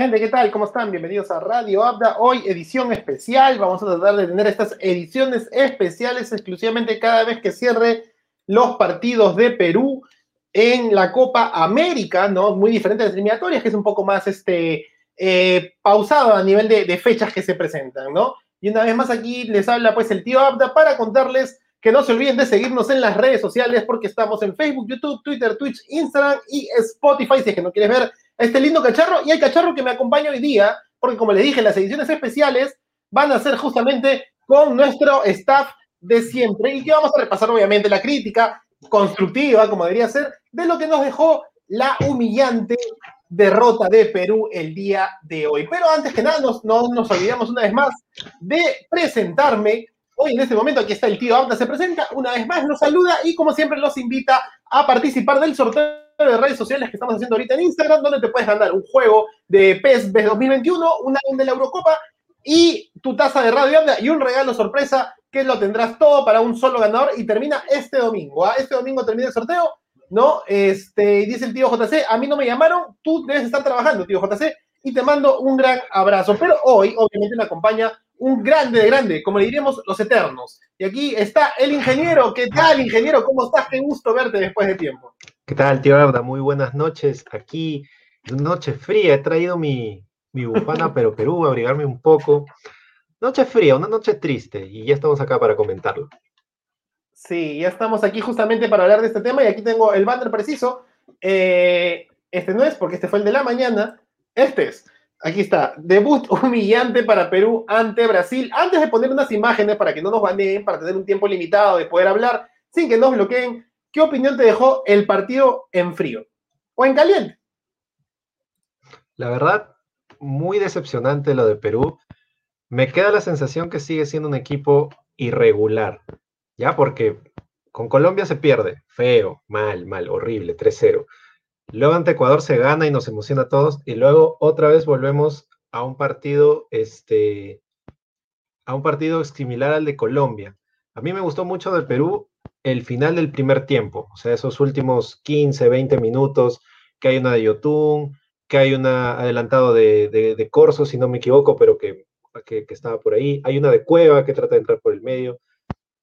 gente, ¿qué tal? ¿Cómo están? Bienvenidos a Radio Abda. Hoy edición especial. Vamos a tratar de tener estas ediciones especiales exclusivamente cada vez que cierre los partidos de Perú en la Copa América, ¿no? Muy diferente de las eliminatorias, que es un poco más este, eh, pausado a nivel de, de, fechas que se presentan, ¿no? Y una vez más aquí les habla pues el tío Abda para contarles que no se olviden de seguirnos en las redes sociales porque estamos en Facebook, YouTube, Twitter, Twitch, Instagram y Spotify si es que no quieres ver este lindo cacharro y el cacharro que me acompaña hoy día, porque como les dije, las ediciones especiales van a ser justamente con nuestro staff de siempre y que vamos a repasar obviamente la crítica constructiva, como debería ser, de lo que nos dejó la humillante derrota de Perú el día de hoy. Pero antes que nada, no nos olvidamos una vez más de presentarme. Hoy en este momento aquí está el tío Abda, se presenta una vez más, nos saluda y como siempre los invita a participar del sorteo de redes sociales que estamos haciendo ahorita en Instagram, donde te puedes ganar un juego de PES 2021, un álbum de la Eurocopa y tu taza de Radio y un regalo sorpresa que lo tendrás todo para un solo ganador y termina este domingo. ¿ah? Este domingo termina el sorteo, ¿no? Este, dice el tío JC, a mí no me llamaron, tú debes estar trabajando, tío JC, y te mando un gran abrazo. Pero hoy, obviamente, me acompaña un grande de grande, como le diríamos, los eternos. Y aquí está el ingeniero. ¿Qué tal, ingeniero? ¿Cómo estás? Qué gusto verte después de tiempo. ¿Qué tal, tío Abda? Muy buenas noches. Aquí, noche fría, he traído mi, mi bufana, pero Perú, a abrigarme un poco. Noche fría, una noche triste, y ya estamos acá para comentarlo. Sí, ya estamos aquí justamente para hablar de este tema, y aquí tengo el banner preciso. Eh, este no es, porque este fue el de la mañana. Este es. Aquí está. Debut humillante para Perú ante Brasil. Antes de poner unas imágenes para que no nos baneen, para tener un tiempo limitado de poder hablar sin que nos bloqueen, ¿Qué opinión te dejó el partido en frío o en caliente? La verdad, muy decepcionante lo de Perú. Me queda la sensación que sigue siendo un equipo irregular, ¿ya? Porque con Colombia se pierde, feo, mal, mal, horrible, 3-0. Luego ante Ecuador se gana y nos emociona a todos y luego otra vez volvemos a un partido, este, a un partido similar al de Colombia. A mí me gustó mucho de Perú el final del primer tiempo, o sea, esos últimos 15, 20 minutos, que hay una de Yotun, que hay una adelantado de, de, Corso, si no me equivoco, pero que, que, estaba por ahí, hay una de Cueva que trata de entrar por el medio,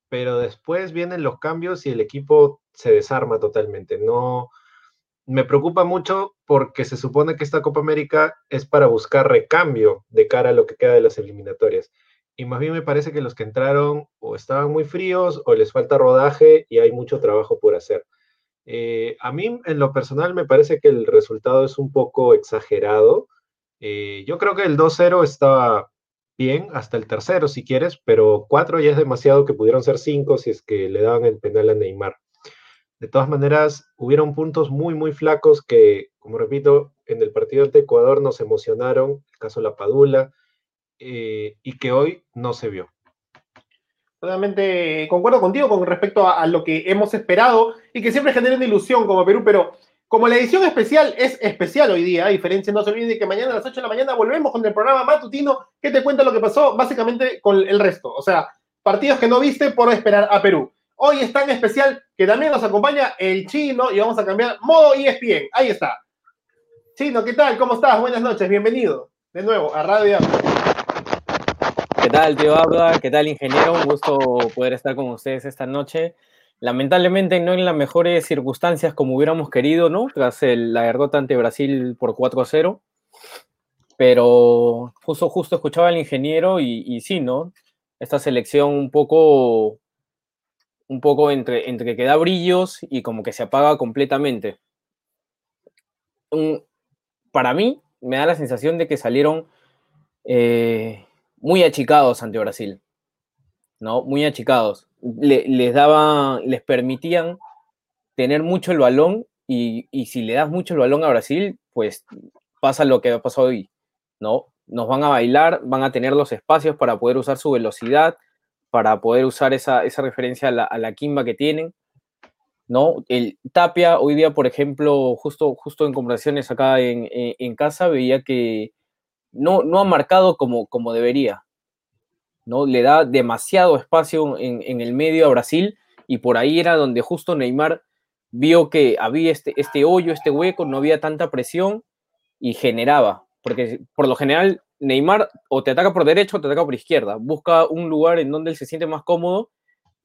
pero después vienen los cambios y el equipo se desarma totalmente. No, me preocupa mucho porque se supone que esta Copa América es para buscar recambio de cara a lo que queda de las eliminatorias y más bien me parece que los que entraron o estaban muy fríos o les falta rodaje y hay mucho trabajo por hacer. Eh, a mí, en lo personal, me parece que el resultado es un poco exagerado. Eh, yo creo que el 2-0 estaba bien, hasta el tercero si quieres, pero 4 ya es demasiado que pudieron ser 5 si es que le daban el penal a Neymar. De todas maneras, hubieron puntos muy, muy flacos que, como repito, en el partido ante Ecuador nos emocionaron, el caso La Padula, eh, y que hoy no se vio. Totalmente concuerdo contigo con respecto a, lo que hemos esperado y que siempre genera una ilusión como Perú, pero como la edición especial es especial hoy día, a diferencia, no se olviden de que mañana a las 8 de la mañana volvemos con el programa matutino que te cuenta lo que pasó básicamente con el resto. O sea, partidos que no viste por esperar a Perú. Hoy es tan especial que también nos acompaña el chino y vamos a cambiar modo ESPN. Ahí está. Chino, ¿qué tal? ¿Cómo estás? Buenas noches, bienvenido de nuevo a Radio ¿Qué tal, tío Abda? ¿Qué tal, ingeniero? Un gusto poder estar con ustedes esta noche. Lamentablemente no en las mejores circunstancias como hubiéramos querido, ¿no? Tras la derrota ante Brasil por 4-0. Pero justo, justo escuchaba al ingeniero y, sí, ¿no? Esta selección un poco, un poco entre, entre que da brillos y como que se apaga completamente. para mí, me da la sensación de que salieron eh, muy achicados ante Brasil, ¿no? Muy achicados. les daban, les permitían tener mucho el balón y, si le das mucho el balón a Brasil, pues pasa lo que ha pasado hoy, ¿no? Nos van a bailar, van a tener los espacios para poder usar su velocidad, para poder usar esa, referencia a la, a Kimba que tienen, ¿no? El Tapia, hoy día, por ejemplo, justo, justo en conversaciones acá en, en casa, veía que no, no ha marcado como, como debería. ¿no? Le da demasiado espacio en, el medio a Brasil y por ahí era donde justo Neymar vio que había este, este hoyo, este hueco, no había tanta presión y generaba, porque por lo general Neymar o te ataca por derecha o te ataca por izquierda. Busca un lugar en donde él se siente más cómodo,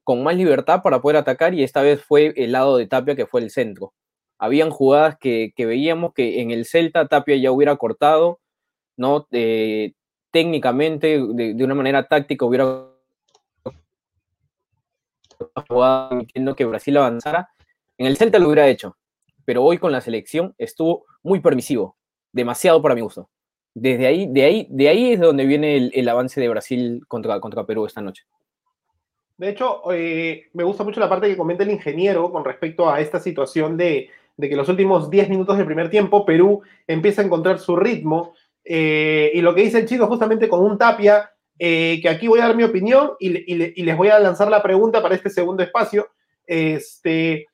con más libertad para poder atacar y esta vez fue el lado de Tapia que fue el centro. Habían jugadas que, veíamos que en el Celta Tapia ya hubiera cortado, ¿no? técnicamente, de, una manera táctica, hubiera jugado que Brasil avanzara. En el Celta lo hubiera hecho, pero hoy con la selección estuvo muy permisivo, demasiado para mi gusto desde ahí, de ahí, de ahí es donde viene el, avance de Brasil contra, contra Perú esta noche. De hecho, eh, me gusta mucho la parte que comenta el ingeniero con respecto a esta situación de, que los últimos 10 minutos del primer tiempo Perú empieza a encontrar su ritmo. Eh, y lo que dice el chico justamente con un tapia, eh, que aquí voy a dar mi opinión y, les voy a lanzar la pregunta para este segundo espacio. Este,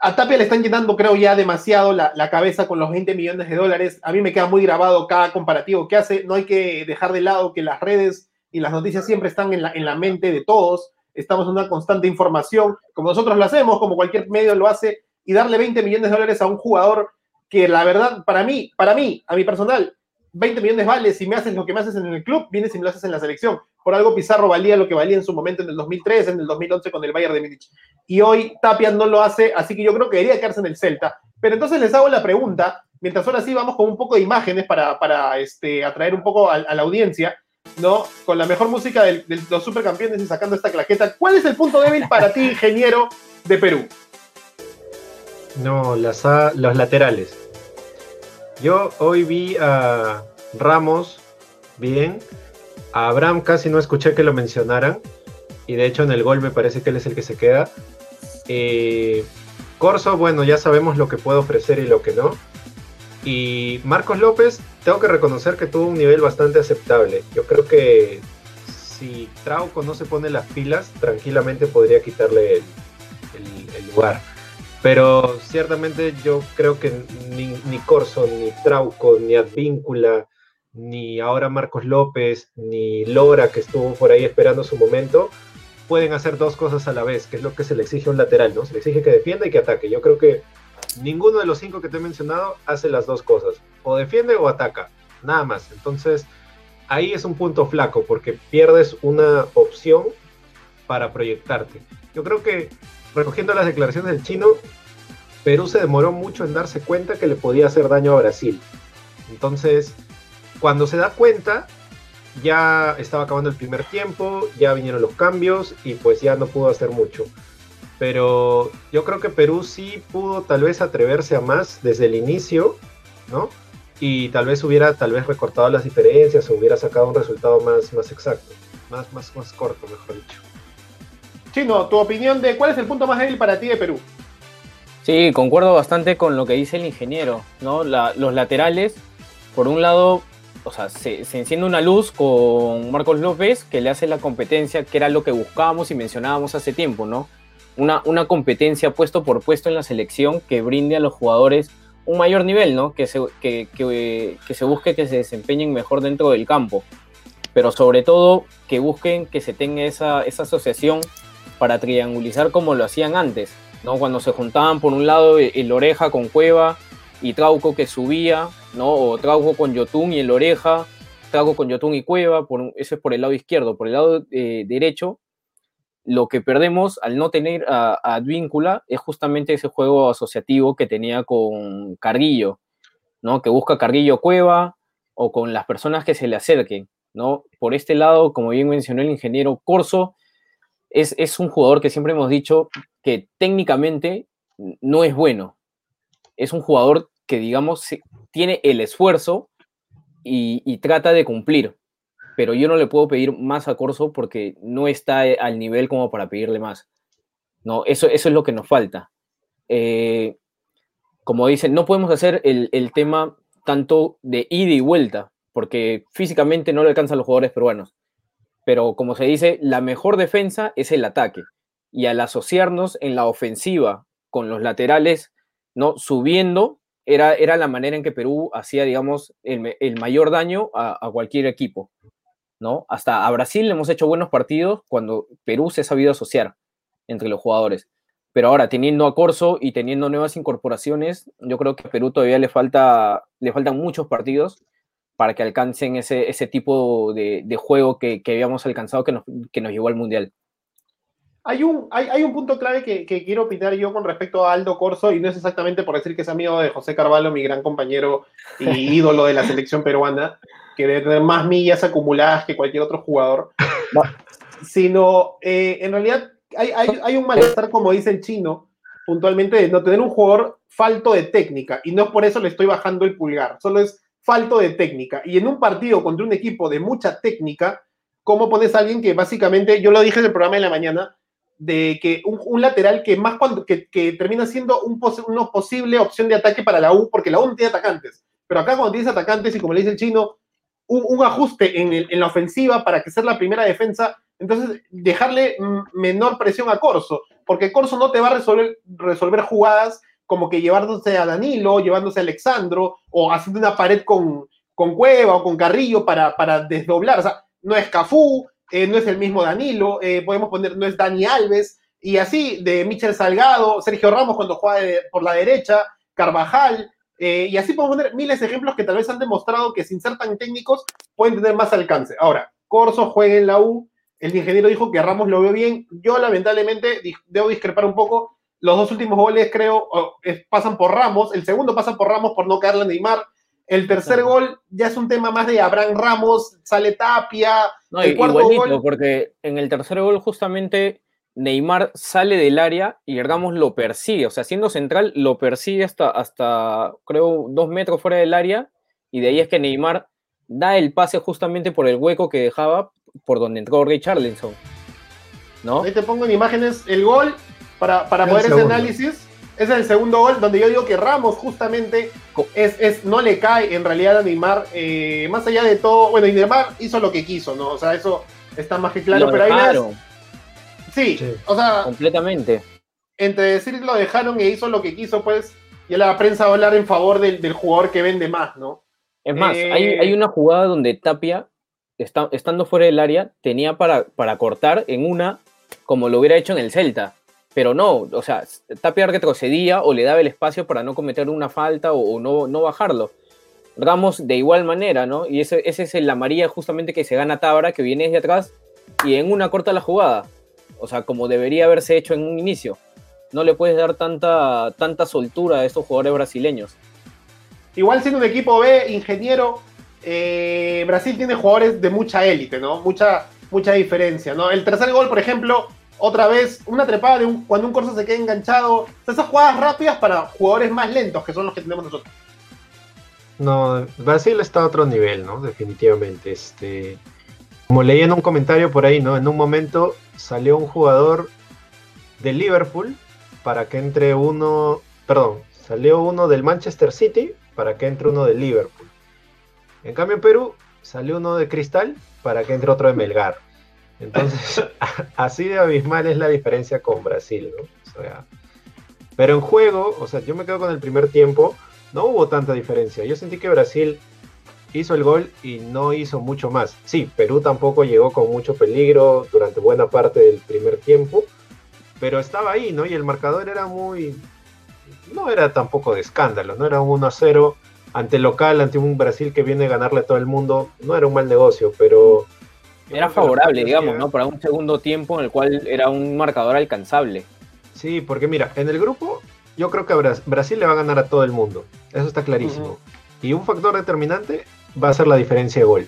a Tapia le están llenando, creo, ya demasiado la, cabeza con los 20 millones de dólares. A mí me queda muy grabado cada comparativo que hace. No hay que dejar de lado que las redes y las noticias siempre están en la, en la mente de todos. Estamos en una constante información, como nosotros lo hacemos, como cualquier medio lo hace, y darle 20 millones de dólares a un jugador que la verdad, para mí, para mí, a mi personal, 20 millones vale si me haces lo que me haces en el club, vienes si me lo haces en la selección. Por algo Pizarro valía lo que valía en su momento en el 2003, en el 2011 con el Bayern de Múnich. Y hoy Tapia no lo hace, así que yo creo que debería quedarse en el Celta. Pero entonces les hago la pregunta, mientras ahora sí vamos con un poco de imágenes para, para este, atraer un poco a, la audiencia, ¿no? Con la mejor música de, los supercampeones y sacando esta claqueta. ¿Cuál es el punto débil para ti, ingeniero de Perú? No, las, los laterales. Yo hoy vi a Ramos bien, a Abraham casi no escuché que lo mencionaran. Y de hecho en el gol me parece que él es el que se queda. Eh, Corso, bueno, ya sabemos lo que puede ofrecer y lo que no. Y Marcos López, tengo que reconocer que tuvo un nivel bastante aceptable. Yo creo que si Trauco no se pone las pilas, tranquilamente podría quitarle el, lugar. Pero ciertamente yo creo que ni, ni Corso, ni Trauco, ni Advíncula, ni ahora Marcos López, ni Lora, que estuvo por ahí esperando su momento, pueden hacer dos cosas a la vez, que es lo que se le exige a un lateral, ¿no? Se le exige que defienda y que ataque. Yo creo que ninguno de los cinco que te he mencionado hace las dos cosas. O defiende o ataca, nada más. Entonces, ahí es un punto flaco, porque pierdes una opción para proyectarte. Yo creo que, recogiendo las declaraciones del chino, Perú se demoró mucho en darse cuenta que le podía hacer daño a Brasil. Entonces, cuando se da cuenta, ya estaba acabando el primer tiempo, ya vinieron los cambios y pues ya no pudo hacer mucho. Pero yo creo que Perú sí pudo tal vez atreverse a más desde el inicio, ¿no? Y tal vez hubiera tal vez recortado las diferencias o hubiera sacado un resultado más, más exacto, más, más, más corto, mejor dicho. Chino, tu opinión de cuál es el punto más débil para ti de Perú. Sí, concuerdo bastante con lo que dice el ingeniero, ¿no? los laterales, por un lado, o sea, se, enciende una luz con Marcos López que le hace la competencia, que era lo que buscábamos y mencionábamos hace tiempo, ¿no? Una, una competencia puesto por puesto en la selección que brinde a los jugadores un mayor nivel, ¿no? Que se, que, que, se busque que se desempeñen mejor dentro del campo, pero sobre todo que busquen que se tenga esa, esa asociación para triangulizar como lo hacían antes, ¿no? Cuando se juntaban por un lado el Oreja con Cueva y Trauco que subía, ¿no? O Trauco con Yotun y el Oreja, Trauco con Yotun y Cueva, por, eso es por el lado izquierdo. Por el lado eh, derecho, lo que perdemos al no tener a, Advíncula es justamente ese juego asociativo que tenía con Carguillo, ¿no? Que busca Carguillo Cueva o con las personas que se le acerquen, ¿no? Por este lado, como bien mencionó el ingeniero Corso, es, es un jugador que siempre hemos dicho que técnicamente no es bueno, es un jugador que, digamos, tiene el esfuerzo y, trata de cumplir. Pero yo no le puedo pedir más a Corso porque no está al nivel como para pedirle más. No, eso, eso es lo que nos falta. Eh, como dicen, no podemos hacer el, el, tema tanto de ida y vuelta, porque físicamente no le alcanzan los jugadores peruanos. Pero como se dice, la mejor defensa es el ataque. Y al asociarnos en la ofensiva con los laterales ¿no? Subiendo era, era la manera en que Perú hacía, digamos, el, mayor daño a, cualquier equipo, ¿no? Hasta a Brasil le hemos hecho buenos partidos cuando Perú se ha sabido asociar entre los jugadores. Pero ahora, teniendo a Corso y teniendo nuevas incorporaciones, yo creo que a Perú todavía le, falta, le faltan muchos partidos para que alcancen ese, ese tipo de, de juego que, que, habíamos alcanzado que nos, que nos llevó al Mundial. Hay un, hay, hay un punto clave que, que, quiero opinar yo con respecto a Aldo Corso, y no es exactamente por decir que es amigo de José Carvalho, mi gran compañero y ídolo de la selección peruana, que debe tener más millas acumuladas que cualquier otro jugador, no. sino eh, en realidad hay, hay, hay, un malestar, como dice el chino, puntualmente, de no tener un jugador falto de técnica, y no por eso le estoy bajando el pulgar, solo es falto de técnica. Y en un partido contra un equipo de mucha técnica, ¿cómo pones a alguien que básicamente, yo lo dije en el programa de la mañana, de que un, lateral que más cuando que, termina siendo un pos, una posible opción de ataque para la U, porque la U no tiene atacantes. Pero acá cuando tienes atacantes y como le dice el chino, un, ajuste en, en, la ofensiva para que sea la primera defensa, entonces dejarle menor presión a Corso, porque Corso no te va a resolver, resolver jugadas como que llevándose a Danilo, llevándose a Alexandro, o haciendo una pared con, con Cueva o con Carrillo para, para desdoblar. O sea, no es Cafú, eh, no es el mismo Danilo, eh, podemos poner, no es Dani Alves, y así de Michel Salgado, Sergio Ramos cuando juega por la derecha, Carvajal, eh, y así podemos poner miles de ejemplos que tal vez han demostrado que sin ser tan técnicos pueden tener más alcance. Ahora, Corso juega en la U, el ingeniero dijo que Ramos lo veo bien, yo lamentablemente debo discrepar un poco, los dos últimos goles creo pasan por Ramos, el segundo pasa por Ramos por no caerle a Neymar, el tercer gol ya es un tema más de Abraham Ramos, sale Tapia. No, el cuarto gol... porque en el tercer gol justamente Neymar sale del área y Ramos lo persigue. O sea, siendo central, lo persigue hasta, hasta creo, dos metros fuera del área. Y de ahí es que Neymar da el pase justamente por el hueco que dejaba por donde entró Richarlison. ¿No? Ahí te pongo en imágenes el gol para, para poder ese análisis. Ese es el segundo gol donde yo digo que Ramos justamente es, es no le cae en realidad a Neymar, eh, más allá de todo, bueno, y Neymar hizo lo que quiso, ¿no? O sea, eso está más que claro, lo pero dejaron. ahí sí, sí, o sea, completamente. Entre decir lo dejaron e hizo lo que quiso, pues, y la prensa va a hablar en favor del, del jugador que vende más, ¿no? Es más, eh, hay, hay, una jugada donde Tapia, está, estando fuera del área, tenía para, para cortar en una como lo hubiera hecho en el Celta pero no, o sea, Tapia retrocedía o le daba el espacio para no cometer una falta o, no, no, bajarlo. Ramos de igual manera, ¿no? Y ese, ese es el amarilla justamente que se gana Tabra, que viene desde atrás y en una corta la jugada. O sea, como debería haberse hecho en un inicio. No le puedes dar tanta, tanta soltura a estos jugadores brasileños. Igual siendo un equipo B, ingeniero, eh, Brasil tiene jugadores de mucha élite, ¿no? Mucha, mucha diferencia, ¿no? El tercer gol, por ejemplo, otra vez una trepada de cuando un corso se queda enganchado. Esas jugadas rápidas para jugadores más lentos, que son los que tenemos nosotros. No, Brasil está a otro nivel, ¿no? Definitivamente. Este, como leí en un comentario por ahí, ¿no? En un momento salió un jugador de Liverpool para que entre uno, perdón, salió uno del Manchester City para que entre uno de Liverpool. En cambio en Perú salió uno de Cristal para que entre otro de Melgar. Entonces, así de abismal es la diferencia con Brasil. O sea, pero en juego, o sea, yo me quedo con el primer tiempo, no hubo tanta diferencia. Yo sentí que Brasil hizo el gol y no hizo mucho más. Sí, Perú tampoco llegó con mucho peligro durante buena parte del primer tiempo, pero estaba ahí, ¿no? Y el marcador era muy... No era tampoco de escándalo, no era un 1-0 ante local, ante un Brasil que viene a ganarle a todo el mundo. No era un mal negocio, pero era favorable, digamos, ¿no? Para un segundo tiempo en el cual era un marcador alcanzable. Sí, porque mira, en el grupo yo creo que Brasil le va a ganar a todo el mundo. Eso está clarísimo. Uh -huh. Y un factor determinante va a ser la diferencia de gol.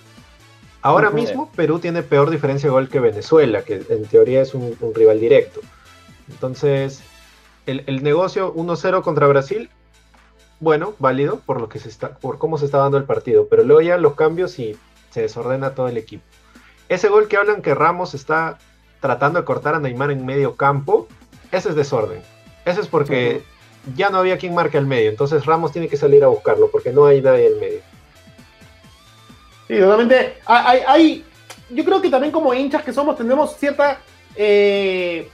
Ahora uh -huh. mismo Perú tiene peor diferencia de gol que Venezuela, que en teoría es un, un rival directo. Entonces, el, el negocio 1-0 contra Brasil, bueno, válido por lo que se está, por cómo se está dando el partido. Pero luego ya los cambios y se desordena todo el equipo. Ese gol que hablan que Ramos está tratando de cortar a Neymar en medio campo, ese es desorden. Ese es porque uh -huh. ya no había quien marque al medio. Entonces Ramos tiene que salir a buscarlo porque no hay nadie en medio. Sí, totalmente. Hay, hay, yo creo que también como hinchas que somos tenemos cierta eh,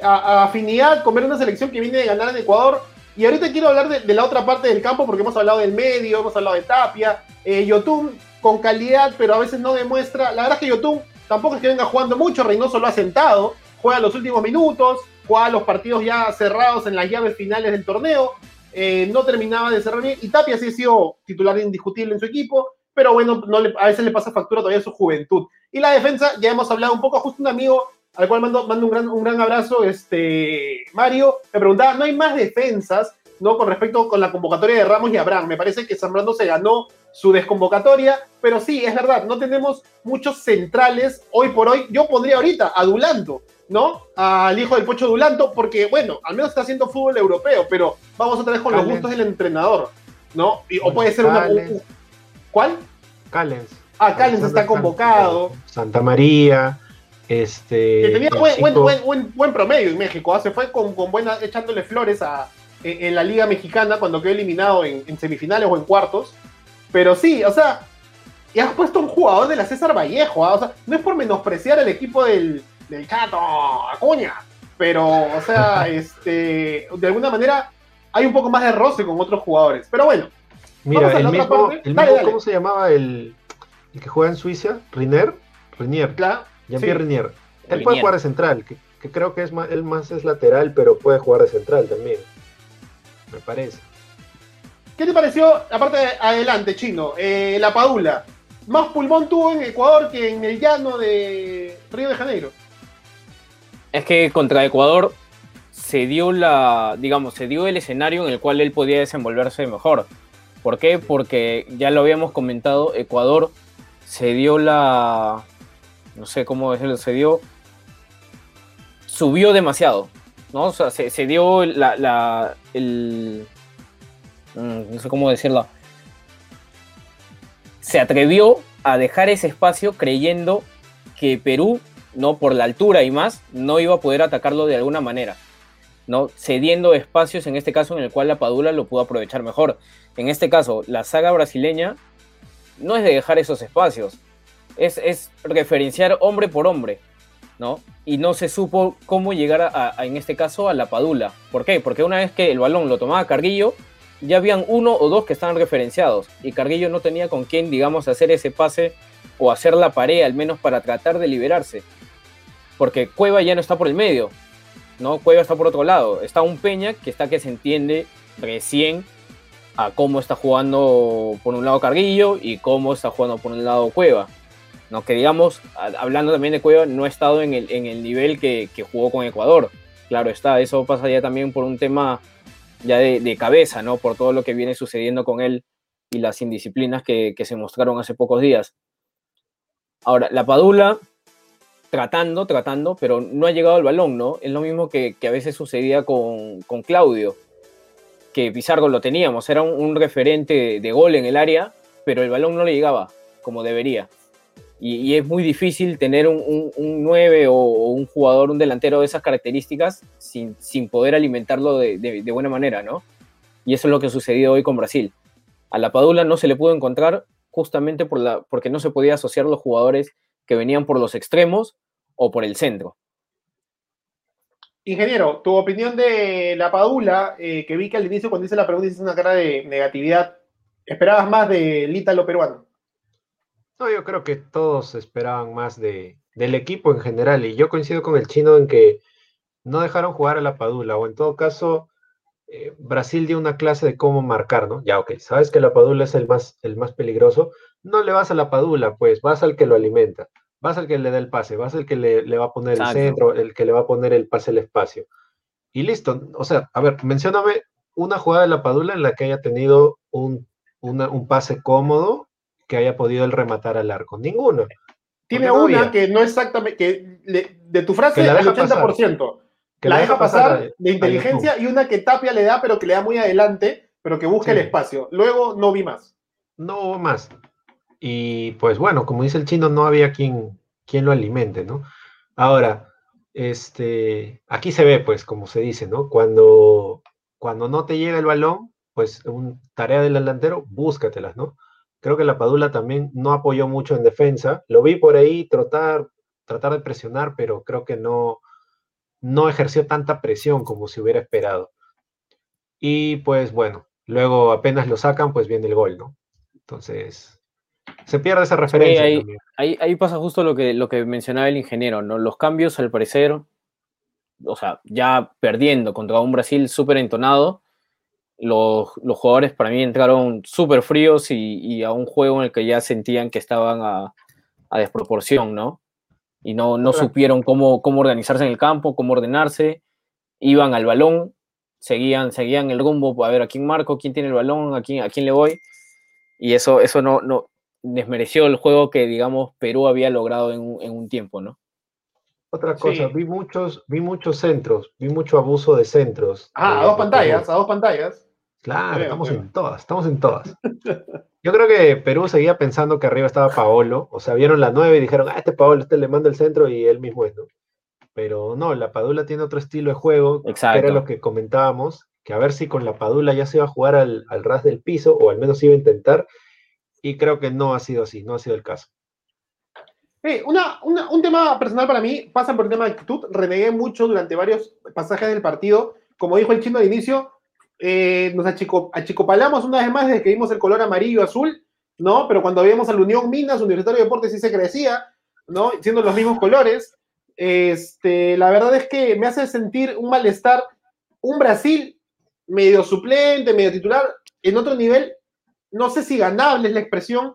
afinidad con ver una selección que viene de ganar en Ecuador. Y ahorita quiero hablar de, de, la otra parte del campo porque hemos hablado del medio, hemos hablado de Tapia, eh, Yotun con calidad, pero a veces no demuestra. La verdad es que Yotun tampoco es que venga jugando mucho, Reynoso lo ha sentado, juega los últimos minutos, jugaba los partidos ya cerrados en las llaves finales del torneo, eh, no terminaba de cerrar bien, y Tapia sí ha sido titular indiscutible en su equipo, pero bueno, no a veces le pasa factura todavía su juventud. Y la defensa, ya hemos hablado un poco, justo un amigo al cual mando, mando un, gran, un gran abrazo, este, Mario, me preguntaba, ¿no hay más defensas? ¿No? Con respecto con la convocatoria de Ramos y Abraham. Me parece que Zambrano se ganó su desconvocatoria, pero sí, es verdad, no tenemos muchos centrales hoy por hoy. Yo pondría ahorita a Dulanto, ¿no? Al hijo del Pocho Dulanto, porque, bueno, al menos está haciendo fútbol europeo, pero vamos otra vez con los gustos del entrenador, ¿no? o puede ser una. ¿Cuál? Callens. Ah, Callens está convocado. Santa María. Este, que tenía buen, buen, buen, promedio en México. ¿ah? Se fue con, con buena, echándole flores a, en, la Liga Mexicana cuando quedó eliminado en, semifinales o en cuartos. Pero sí, o sea, y has puesto un jugador de la César Vallejo, ¿ah? o sea, no es por menospreciar el equipo del, del Chato, Acuña, pero, o sea, este, de alguna manera hay un poco más de roce con otros jugadores. Pero bueno. Mira, el mismo, el mismo ¿cómo se llamaba el, el, que juega en Suiza? Riner, Rinier. Claro. Jean-Pierre Rinier. Él puede jugar de central, que, que, creo que es más, él más es lateral, pero puede jugar de central también me parece. ¿Qué te pareció, aparte de adelante, chino, eh, la Padula? Más pulmón tuvo en Ecuador que en el llano de Río de Janeiro. Es que contra Ecuador se dio la, digamos, se dio el escenario en el cual él podía desenvolverse mejor. ¿Por qué? Porque ya lo habíamos comentado, Ecuador se dio la, no sé cómo decirlo, se dio, subió demasiado. ¿No? O sea, se, dio la, el, mm, no sé cómo decirlo, se atrevió a dejar ese espacio creyendo que Perú, no por la altura y más, no iba a poder atacarlo de alguna manera, ¿no? Cediendo espacios, en este caso en el cual la Padula lo pudo aprovechar mejor. En este caso, la saga brasileña no es de dejar esos espacios, es, es referenciar hombre por hombre. ¿No? Y no se supo cómo llegar a, en este caso a la Padula. ¿Por qué? Porque una vez que el balón lo tomaba Carguillo, ya habían uno o dos que estaban referenciados y Carguillo no tenía con quién, digamos, hacer ese pase o hacer la pared al menos para tratar de liberarse. Porque Cueva ya no está por el medio, ¿no? Cueva está por otro lado. Está un Peña que está que se entiende recién a cómo está jugando por un lado Carguillo y cómo está jugando por un lado Cueva. ¿No? Que digamos, hablando también de Cueva, no ha estado en el, en el nivel que, jugó con Ecuador. Claro está, eso pasa ya también por un tema ya de, cabeza, ¿no? Por todo lo que viene sucediendo con él y las indisciplinas que, se mostraron hace pocos días. Ahora, la Padula, tratando, tratando, pero no ha llegado al balón, ¿no? Es lo mismo que, a veces sucedía con, Claudio, que Pizarro lo teníamos, era un, referente de gol en el área, pero el balón no le llegaba como debería y, es muy difícil tener un, un, 9 o, un jugador, un delantero de esas características sin, sin poder alimentarlo de, de, buena manera, ¿no? Y eso es lo que ha sucedido hoy con Brasil. A la Padula no se le pudo encontrar justamente por la, porque no se podía asociar los jugadores que venían por los extremos o por el centro. Ingeniero, tu opinión de la Padula, eh, que vi que al inicio cuando hice la pregunta hiciste una cara de negatividad, ¿esperabas más del ítalo peruano? Yo creo que todos esperaban más de, del equipo en general y yo coincido con el chino en que no dejaron jugar a la Padula o en todo caso eh, Brasil dio una clase de cómo marcar, ¿no? Ya, ok, sabes que la Padula es el más, el más peligroso, no le vas a la Padula, pues vas al que lo alimenta, vas al que le da el pase, vas al que le, va a poner el centro, el que le va a poner el pase al espacio. Y listo, o sea, a ver, mencióname una jugada de la Padula en la que haya tenido un, un pase cómodo que haya podido el rematar al arco. Ninguno. Tiene una que no exactamente, que de tu frase, el 80%. Que la, deja pasar, de inteligencia y una que Tapia le da, pero que le da muy adelante, pero que busca el espacio. Luego no vi más. No hubo más. Y pues bueno, como dice el chino, no había quien, quien lo alimente, ¿no? Ahora, este, aquí se ve, pues, como se dice, ¿no? Cuando, cuando no te llega el balón, pues, un, tarea del delantero, búscatelas, ¿no? Creo que la Padula también no apoyó mucho en defensa. Lo vi por ahí tratar, tratar de presionar, pero creo que no, no ejerció tanta presión como se hubiera esperado. Y pues bueno, luego apenas lo sacan, pues viene el gol, ¿no? Entonces, se pierde esa referencia. ahí, ahí, pasa justo lo que, lo que mencionaba el ingeniero, ¿no? Los cambios, al parecer, o sea, ya perdiendo contra un Brasil súper entonado, los, los, jugadores para mí entraron súper fríos y, y, a un juego en el que ya sentían que estaban a, a desproporción, ¿no? Y no, no supieron cómo, cómo organizarse en el campo, cómo ordenarse, iban al balón, seguían, seguían el rumbo, a ver a quién marco, quién tiene el balón, a quién, a quién le voy, y eso, eso no, no desmereció el juego que, digamos, Perú había logrado en un, en un tiempo, ¿no? Otra cosa, sí. vi muchos, vi muchos centros, vi mucho abuso de centros. Ah, de, a dos pantallas, a dos pantallas. Claro, creo, estamos creo. en todas, estamos en todas. Yo creo que Perú seguía pensando que arriba estaba Paolo, o sea, vieron la 9 y dijeron, ah, este Paolo, este le manda el centro y él mismo es, ¿no? Pero no, la Padula tiene otro estilo de juego, Exacto. que era lo que comentábamos, que a ver si con la Padula ya se iba a jugar al, al ras del piso, o al menos iba a intentar, y creo que no ha sido así, no ha sido el caso. Sí, una, una, un tema personal para mí, pasa por el tema de actitud, renegué mucho durante varios pasajes del partido, como dijo el chino al inicio, eh, nos achico, achicopalamos una vez más desde que vimos el color amarillo-azul, ¿no? Pero cuando veíamos a la Unión Minas, Universitario de Deportes sí se crecía, ¿no? Siendo los mismos colores. Este, la verdad es que me hace sentir un malestar un Brasil medio suplente, medio titular, en otro nivel, no sé si ganable es la expresión,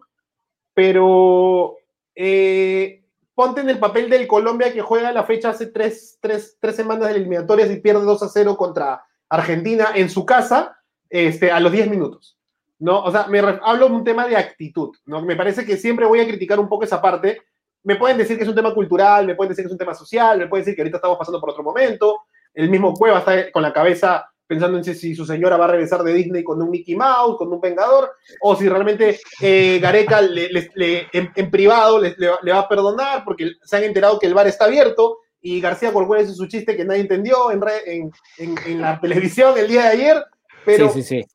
pero eh, ponte en el papel del Colombia que juega la fecha hace tres, tres, tres semanas de eliminatorias y pierde 2 a 0 contra Argentina en su casa este, a los 10 minutos. ¿no? O sea, me hablo de un tema de actitud. ¿no? Me parece que siempre voy a criticar un poco esa parte. Me pueden decir que es un tema cultural, me pueden decir que es un tema social, me pueden decir que ahorita estamos pasando por otro momento. El mismo Cueva está con la cabeza pensando en si, su señora va a regresar de Disney con un Mickey Mouse, con un Vengador, o si realmente eh, Gareca le, le, le, en, en, privado le, va a perdonar porque se han enterado que el bar está abierto y García Corcuera hizo su chiste que nadie entendió en, en, en, en, la televisión el día de ayer, pero sí, sí, sí.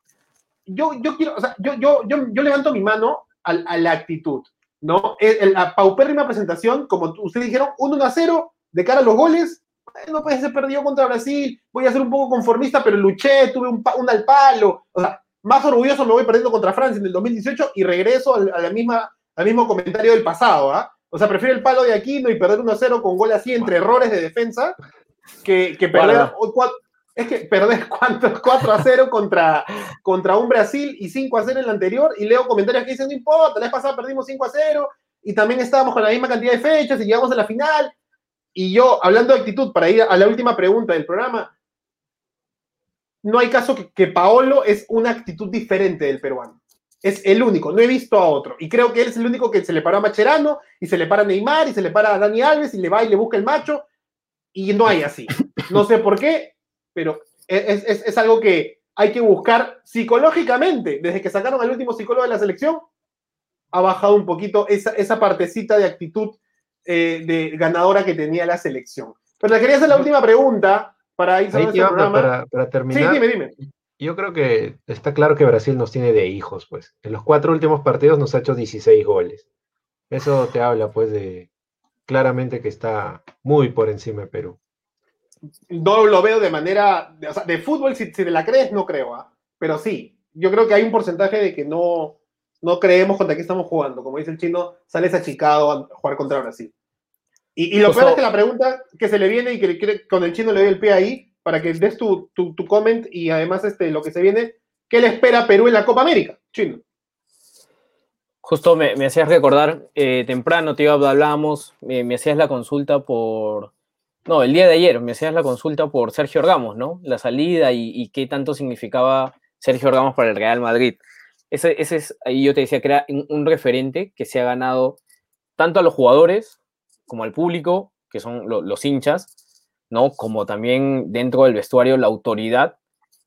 Yo, yo quiero, o sea, yo, yo, yo, yo levanto mi mano a, a la actitud, ¿no? La paupérrima presentación, como ustedes dijeron, un 1 a 0 de cara a los goles, no puede ser perdido contra Brasil, voy a ser un poco conformista, pero luché, tuve un, un al palo, o sea, más orgulloso me voy perdiendo contra Francia en el 2018 y regreso al, a la misma, al mismo comentario del pasado, ¿ah? O sea, prefiero el palo de Aquino y perder 1-0 con gol así entre errores de defensa que, que perder. Es que perder cuántos 4 a 0 contra, contra un Brasil y 5 a 0 en el anterior. Y leo comentarios que dicen: no importa, la vez pasada perdimos 5 a 0 y también estábamos con la misma cantidad de fechas y llegamos a la final. Y yo, hablando de actitud, para ir a la última pregunta del programa, no hay caso que, que Paolo es una actitud diferente del peruano. Es el único, no he visto a otro. Y creo que él es el único que se le paró a Macherano, y se le para a Neymar, y se le para a Dani Alves, y le va y le busca el macho, y no hay así. No sé por qué, pero es, es, es algo que hay que buscar psicológicamente. Desde que sacaron al último psicólogo de la selección, ha bajado un poquito esa, esa partecita de actitud eh, de ganadora que tenía la selección. Pero le quería hacer la última pregunta para ir este programa. Para, para terminar. Sí, dime, dime yo creo que está claro que Brasil nos tiene de hijos, pues. En los cuatro últimos partidos nos ha hecho 16 goles. Eso te habla, pues, de claramente que está muy por encima de Perú. No lo veo de manera, de, o sea, de fútbol, si, si, te la crees, no creo, ¿eh? pero sí, yo creo que hay un porcentaje de que no, no creemos contra qué estamos jugando. Como dice el chino, sales achicado a jugar contra Brasil. Y, y lo o peor sea, es que la pregunta que se le viene y que, que con el chino le doy el pie ahí, para que des tu, tu, tu, comment y además este, lo que se viene, ¿qué le espera Perú en la Copa América? Chino. Justo me, me hacías recordar, eh, temprano, tío, hablábamos, me, hacías la consulta por, no, el día de ayer, me hacías la consulta por Sergio Orgamos, ¿no? La salida y, qué tanto significaba Sergio Orgamos para el Real Madrid. Ese, ese es, ahí yo te decía que era un, referente que se ha ganado tanto a los jugadores como al público, que son lo, los hinchas, ¿no? Como también dentro del vestuario la autoridad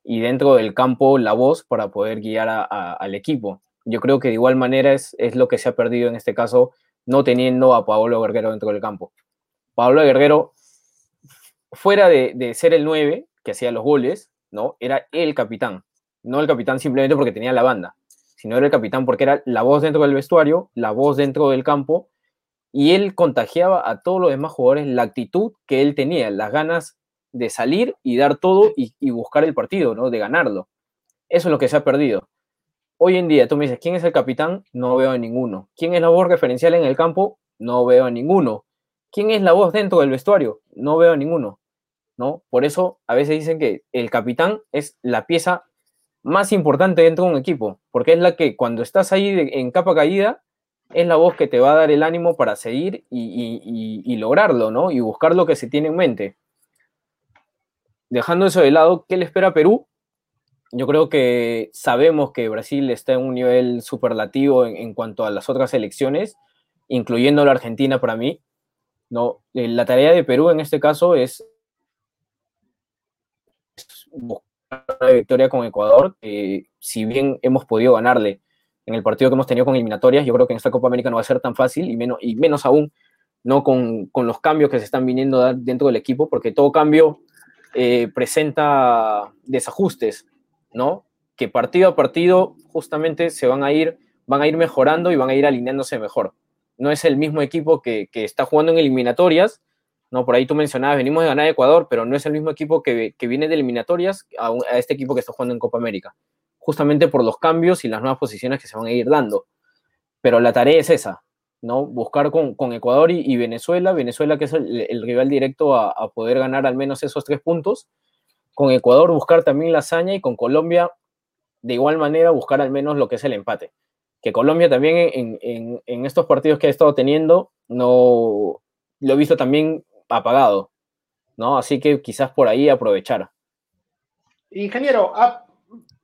y dentro del campo la voz para poder guiar al equipo. Yo creo que de igual manera es, es, lo que se ha perdido en este caso, no teniendo a Pablo Guerrero dentro del campo. Pablo Guerrero, fuera de, de ser el 9 que hacía los goles, ¿no? Era el capitán. No el capitán simplemente porque tenía la banda, sino era el capitán porque era la voz dentro del vestuario, la voz dentro del campo y él contagiaba a todos los demás jugadores la actitud que él tenía, las ganas de salir y dar todo y, y, buscar el partido, ¿no? De ganarlo. Eso es lo que se ha perdido. Hoy en día, tú me dices, ¿quién es el capitán? No veo a ninguno. ¿Quién es la voz referencial en el campo? No veo a ninguno. ¿Quién es la voz dentro del vestuario? No veo a ninguno. ¿no? Por eso a veces dicen que el capitán es la pieza más importante dentro de un equipo, porque es la que cuando estás ahí en capa caída, es la voz que te va a dar el ánimo para seguir y, lograrlo, ¿no? Y buscar lo que se tiene en mente. Dejando eso de lado, ¿qué le espera a Perú? Yo creo que sabemos que Brasil está en un nivel superlativo en, cuanto a las otras elecciones, incluyendo la Argentina para mí. ¿no? Eh, la tarea de Perú en este caso es buscar una victoria con Ecuador, si bien hemos podido ganarle en el partido que hemos tenido con eliminatorias, yo creo que en esta Copa América no va a ser tan fácil y menos, y menos aún no con, los cambios que se están viniendo dentro del equipo, porque todo cambio eh, presenta desajustes, ¿no? Que partido a partido justamente se van a ir, van a ir mejorando y van a ir alineándose mejor. No es el mismo equipo que, está jugando en eliminatorias, ¿no? Por ahí tú mencionabas, venimos de ganar Ecuador, pero no es el mismo equipo que, viene de eliminatorias a, a este equipo que está jugando en Copa América justamente por los cambios y las nuevas posiciones que se van a ir dando. Pero la tarea es esa, ¿no? Buscar con, Ecuador y, Venezuela, Venezuela que es el, rival directo a, poder ganar al menos esos tres puntos, con Ecuador buscar también la hazaña y con Colombia de igual manera buscar al menos lo que es el empate. Que Colombia también en, estos partidos que ha estado teniendo, no lo he visto también apagado, ¿no? Así que quizás por ahí aprovechar. Ingeniero,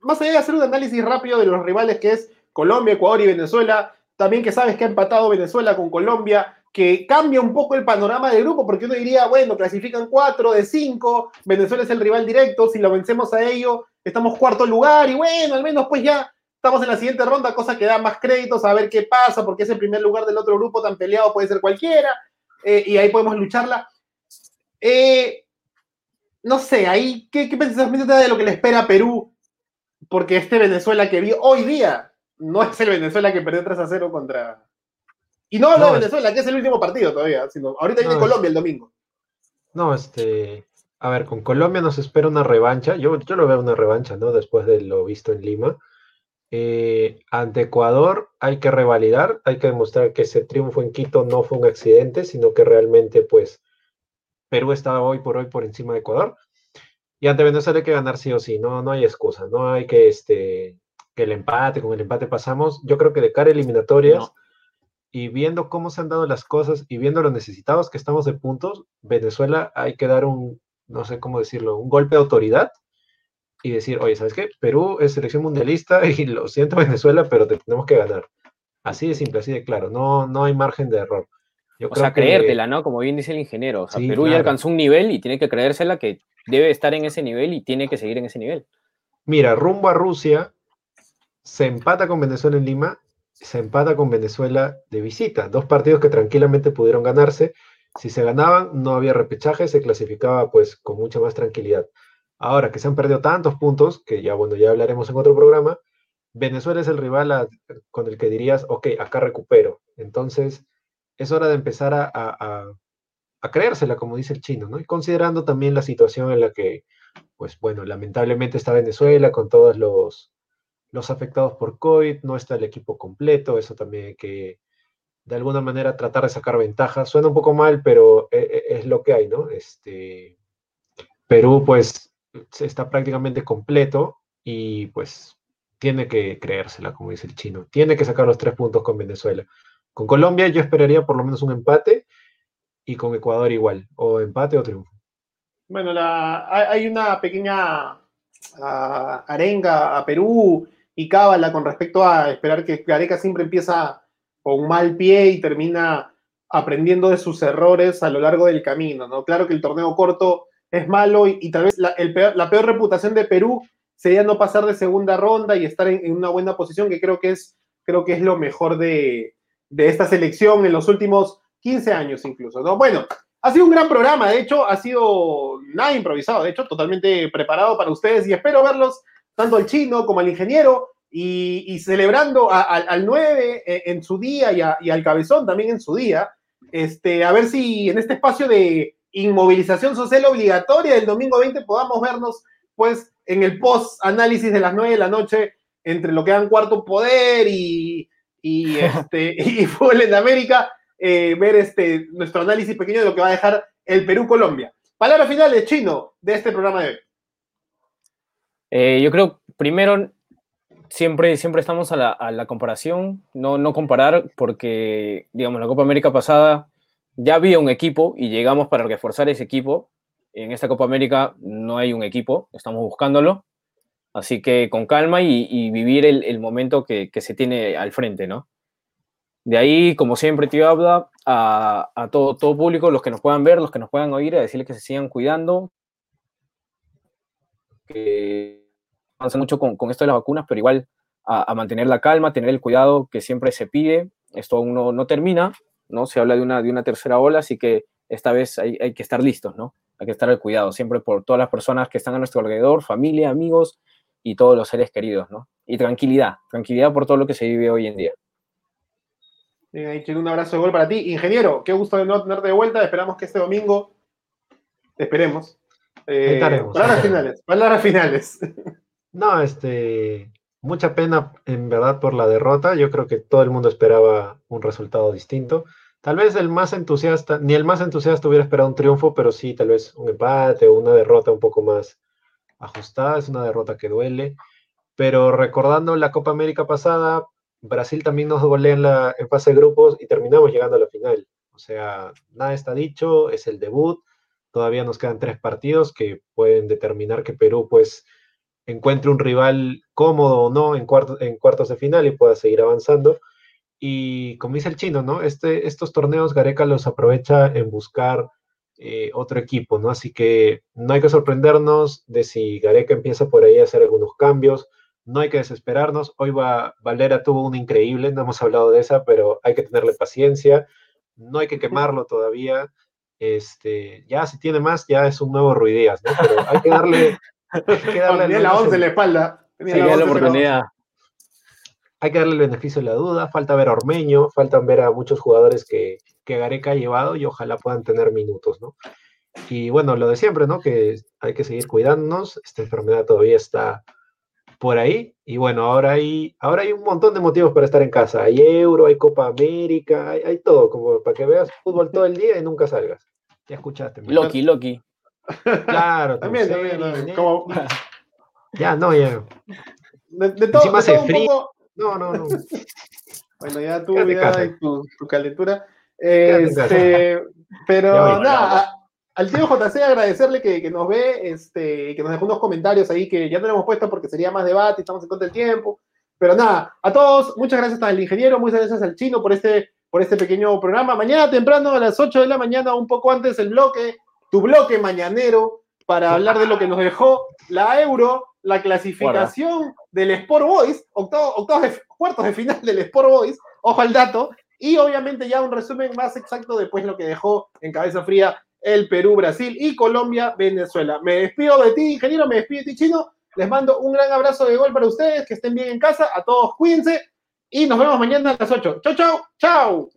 más allá de hacer un análisis rápido de los rivales que es Colombia, Ecuador y Venezuela, también que sabes que ha empatado Venezuela con Colombia, que cambia un poco el panorama del grupo, porque uno diría, bueno, clasifican cuatro de cinco, Venezuela es el rival directo, si lo vencemos a ello, estamos cuarto lugar, y bueno, al menos pues ya estamos en la siguiente ronda, cosa que da más créditos a ver qué pasa, porque es el primer lugar del otro grupo tan peleado, puede ser cualquiera, eh, y ahí podemos lucharla. Eh, no sé, ahí, ¿qué, qué pensamiento de lo que le espera a Perú porque este Venezuela que vi hoy día no es el Venezuela que perdió 3 a 0 contra. Y no hablo de Venezuela, que es el último partido todavía, sino ahorita viene Colombia el domingo. No, este. A ver, con Colombia nos espera una revancha. Yo, yo lo veo una revancha, ¿no? Después de lo visto en Lima. Eh, ante Ecuador hay que revalidar, hay que demostrar que ese triunfo en Quito no fue un accidente, sino que realmente, pues, Perú estaba hoy por hoy por encima de Ecuador. Y ante Venezuela hay que ganar sí o sí, no, no hay excusa, no hay que, este, que el empate, con el empate pasamos. Yo creo que de cara a eliminatorias y viendo cómo se han dado las cosas y viendo lo necesitados que estamos de puntos, Venezuela hay que dar un, no sé cómo decirlo, un golpe de autoridad y decir, oye, ¿sabes qué? Perú es selección mundialista y lo siento Venezuela, pero tenemos que ganar. Así de simple, así de claro, no, no hay margen de error. O sea, creértela, ¿no? Como bien dice el ingeniero. O sea, Perú ya alcanzó un nivel y tiene que creérsela que debe estar en ese nivel y tiene que seguir en ese nivel. Mira, rumbo a Rusia, se empata con Venezuela en Lima, se empata con Venezuela de visita. Dos partidos que tranquilamente pudieron ganarse. Si se ganaban, no había repechaje, se clasificaba pues con mucha más tranquilidad. Ahora que se han perdido tantos puntos, que ya bueno, ya hablaremos en otro programa, Venezuela es el rival con el que dirías, ok, acá recupero. Entonces, es hora de empezar a, creérsela, como dice el chino, ¿no? Y considerando también la situación en la que, pues bueno, lamentablemente está Venezuela con todos los, afectados por COVID, no está el equipo completo, eso también hay que, de alguna manera, tratar de sacar ventaja. Suena un poco mal, pero e, e, es, lo que hay, ¿no? Este, Perú, pues, está prácticamente completo y, pues, tiene que creérsela, como dice el chino. Tiene que sacar los tres puntos con Venezuela. Con Colombia yo esperaría por lo menos un empate y con Ecuador igual, o empate o triunfo. Bueno, la, hay una pequeña ah, arenga a Perú y cábala con respecto a esperar que Gareca siempre empieza con un mal pie y termina aprendiendo de sus errores a lo largo del camino, ¿no? Claro que el torneo corto es malo y, tal vez la, peor, reputación de Perú sería no pasar de segunda ronda y estar en, una buena posición, que creo que es, creo que es lo mejor de, de esta selección en los últimos 15 años incluso, ¿no? Bueno, ha sido un gran programa, de hecho, ha sido nada improvisado, de hecho, totalmente preparado para ustedes y espero verlos, tanto al chino como al ingeniero, y, celebrando al 9 eh, en su día y, al cabezón también en su día, este, a ver si en este espacio de inmovilización social obligatoria del domingo 20 podamos vernos, pues, en el post-análisis de las 9 de la noche entre lo que dan cuarto poder y, y, este, y fútbol en América eh, ver este, nuestro análisis pequeño de lo que va a dejar el Perú-Colombia. Palabras finales, Chino, de este programa de hoy. Eh, yo creo, primero, siempre, siempre estamos a la, comparación, no, no comparar, porque, digamos, la Copa América pasada ya había un equipo y llegamos para reforzar ese equipo. En esta Copa América no hay un equipo, estamos buscándolo. Así que con calma y, vivir el, momento que, se tiene al frente, ¿no? De ahí, como siempre, tío habla a, a todo, público, los que nos puedan ver, los que nos puedan oír, a decirles que se sigan cuidando, que avanza mucho con, esto de las vacunas, pero igual a, mantener la calma, tener el cuidado que siempre se pide. Esto aún no, termina, ¿no? Se habla de una, de una tercera ola, así que esta vez hay, hay que estar listos, ¿no? Hay que estar al cuidado, siempre por todas las personas que están a nuestro alrededor, familia, amigos, y todos los seres queridos, ¿no? Y tranquilidad, tranquilidad por todo lo que se vive hoy en día. Bien, ahí un abrazo de gol para ti. Ingeniero, qué gusto de no tenerte de vuelta. Esperamos que este domingo, esperemos. Eh, palabras finales, palabras finales. No, este, mucha pena en verdad por la derrota. Yo creo que todo el mundo esperaba un resultado distinto. Tal vez el más entusiasta, ni el más entusiasta hubiera esperado un triunfo, pero sí, tal vez un empate o una derrota un poco más, ajustada, es una derrota que duele, pero recordando la Copa América pasada, Brasil también nos golea en, la, en fase de grupos y terminamos llegando a la final. O sea, nada está dicho, es el debut, todavía nos quedan tres partidos que pueden determinar que Perú pues encuentre un rival cómodo o no en, en cuartos de final y pueda seguir avanzando. Y como dice el chino, ¿no? Este, estos torneos Gareca los aprovecha en buscar eh, otro equipo, ¿no? Así que no hay que sorprendernos de si Gareca empieza por ahí a hacer algunos cambios, no hay que desesperarnos. Hoy va, Valera tuvo una increíble, no hemos hablado de esa, pero hay que tenerle paciencia, no hay que quemarlo todavía. Este, ya si tiene más, ya es un nuevo Ruidías, ¿no? Pero hay que darle. Hay que darle la 11 en la espalda. la, oportunidad. Hay que darle el beneficio de la duda. Falta ver a Ormeño, faltan ver a muchos jugadores que, que Gareca ha llevado y ojalá puedan tener minutos, ¿no? Y bueno, lo de siempre, ¿no? Que hay que seguir cuidándonos, esta enfermedad todavía está por ahí y bueno, ahora hay, ahora hay un montón de motivos para estar en casa. Hay Euro, hay Copa América, hay, todo, como para que veas fútbol todo el día y nunca salgas. Ya escuchaste. Loki, Loki. Claro, también, también, Ya, no, ya. De, todo, Encima hace frío. No, no, no. Bueno, ya tú, ya y tu, tu calentura. Este, pero nada, al tío JC agradecerle que, nos ve, este, que nos dejó unos comentarios ahí que ya no hemos puesto porque sería más debate, estamos en contra del tiempo. Pero nada, a todos, muchas gracias al ingeniero, muchas gracias al chino por este, por este pequeño programa. Mañana temprano a las 8 de la mañana, un poco antes el bloque, tu bloque mañanero, para hablar de lo que nos dejó la Euro, la clasificación del Sport Boys, octavos, de, cuartos de final del Sport Boys, ojo al dato, y obviamente ya un resumen más exacto después lo que dejó en cabeza fría el Perú, Brasil y Colombia, Venezuela. Me despido de ti, ingeniero, me despido de ti, chino. Les mando un gran abrazo de gol para ustedes, que estén bien en casa, a todos cuídense y nos vemos mañana a las 8. Chau, chau, chau.